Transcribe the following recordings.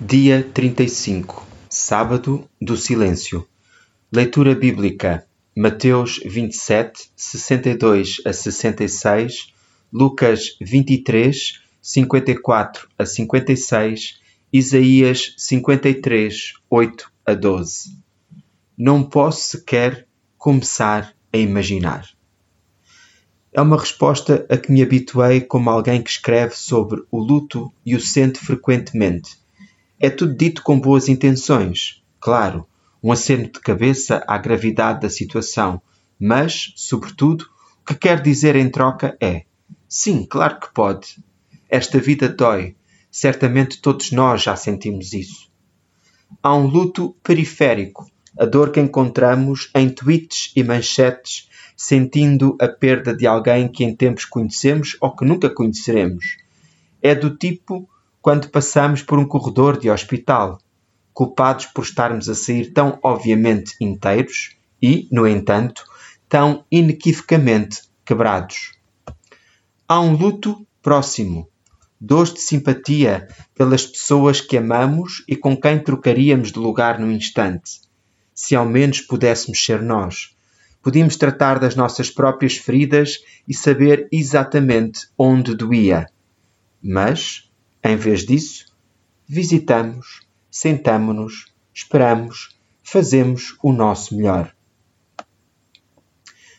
Dia 35 Sábado do Silêncio Leitura Bíblica Mateus 27, 62 a 66 Lucas 23, 54 a 56 Isaías 53, 8 a 12 Não posso sequer começar a imaginar. É uma resposta a que me habituei como alguém que escreve sobre o luto e o sente frequentemente. É tudo dito com boas intenções, claro, um aceno de cabeça à gravidade da situação, mas, sobretudo, o que quer dizer em troca é: sim, claro que pode. Esta vida dói, certamente todos nós já sentimos isso. Há um luto periférico, a dor que encontramos em tweets e manchetes sentindo a perda de alguém que em tempos conhecemos ou que nunca conheceremos. É do tipo quando passamos por um corredor de hospital, culpados por estarmos a sair tão obviamente inteiros e, no entanto, tão inequivocamente quebrados. Há um luto próximo, dores de simpatia pelas pessoas que amamos e com quem trocaríamos de lugar no instante, se ao menos pudéssemos ser nós podíamos tratar das nossas próprias feridas e saber exatamente onde doía. Mas, em vez disso, visitamos, sentamo-nos, esperamos, fazemos o nosso melhor.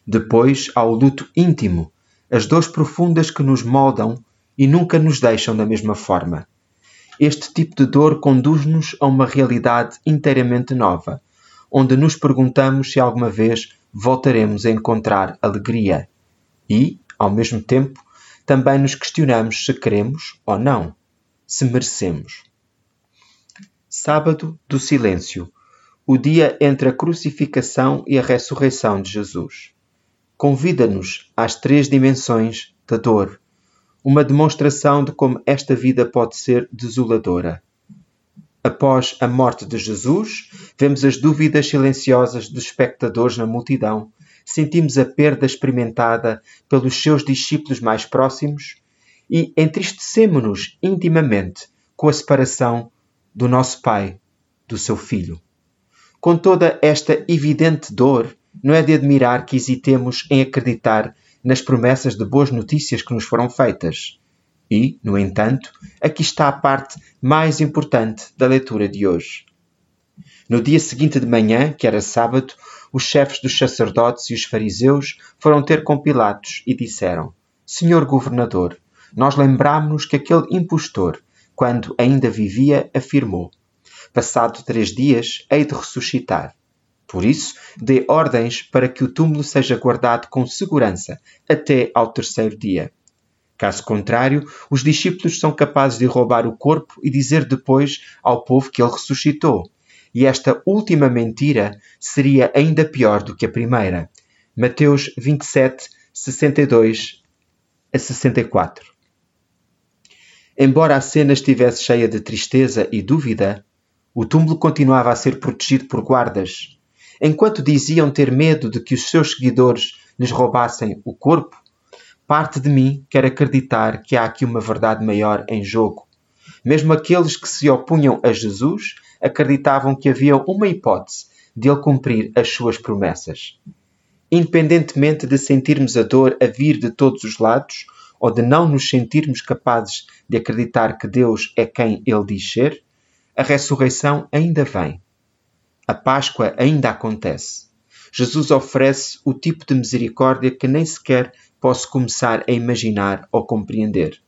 Depois há o luto íntimo, as dores profundas que nos moldam e nunca nos deixam da mesma forma. Este tipo de dor conduz-nos a uma realidade inteiramente nova, onde nos perguntamos se alguma vez voltaremos a encontrar alegria e, ao mesmo tempo, também nos questionamos se queremos ou não, se merecemos. Sábado do Silêncio o dia entre a crucificação e a ressurreição de Jesus. Convida-nos às três dimensões da dor, uma demonstração de como esta vida pode ser desoladora. Após a morte de Jesus, vemos as dúvidas silenciosas dos espectadores na multidão, sentimos a perda experimentada pelos seus discípulos mais próximos e entristecemos-nos intimamente com a separação do nosso Pai do seu Filho. Com toda esta evidente dor, não é de admirar que hesitemos em acreditar nas promessas de boas notícias que nos foram feitas. E, no entanto, aqui está a parte mais importante da leitura de hoje. No dia seguinte de manhã, que era sábado, os chefes dos sacerdotes e os fariseus foram ter com Pilatos e disseram: Senhor governador, nós lembramos-nos que aquele impostor, quando ainda vivia, afirmou: Passado três dias, hei de ressuscitar. Por isso, dê ordens para que o túmulo seja guardado com segurança até ao terceiro dia. Caso contrário, os discípulos são capazes de roubar o corpo e dizer depois ao povo que ele ressuscitou. E esta última mentira seria ainda pior do que a primeira. Mateus 27, 62 a 64. Embora a cena estivesse cheia de tristeza e dúvida, o túmulo continuava a ser protegido por guardas. Enquanto diziam ter medo de que os seus seguidores lhes roubassem o corpo, Parte de mim quer acreditar que há aqui uma verdade maior em jogo. Mesmo aqueles que se opunham a Jesus acreditavam que havia uma hipótese de ele cumprir as suas promessas. Independentemente de sentirmos a dor a vir de todos os lados ou de não nos sentirmos capazes de acreditar que Deus é quem ele diz ser, a ressurreição ainda vem. A Páscoa ainda acontece. Jesus oferece o tipo de misericórdia que nem sequer posso começar a imaginar ou compreender.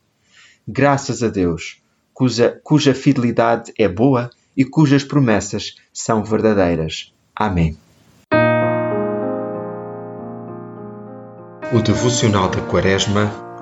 Graças a Deus, cuja, cuja fidelidade é boa e cujas promessas são verdadeiras. Amém. O devocional da Quaresma,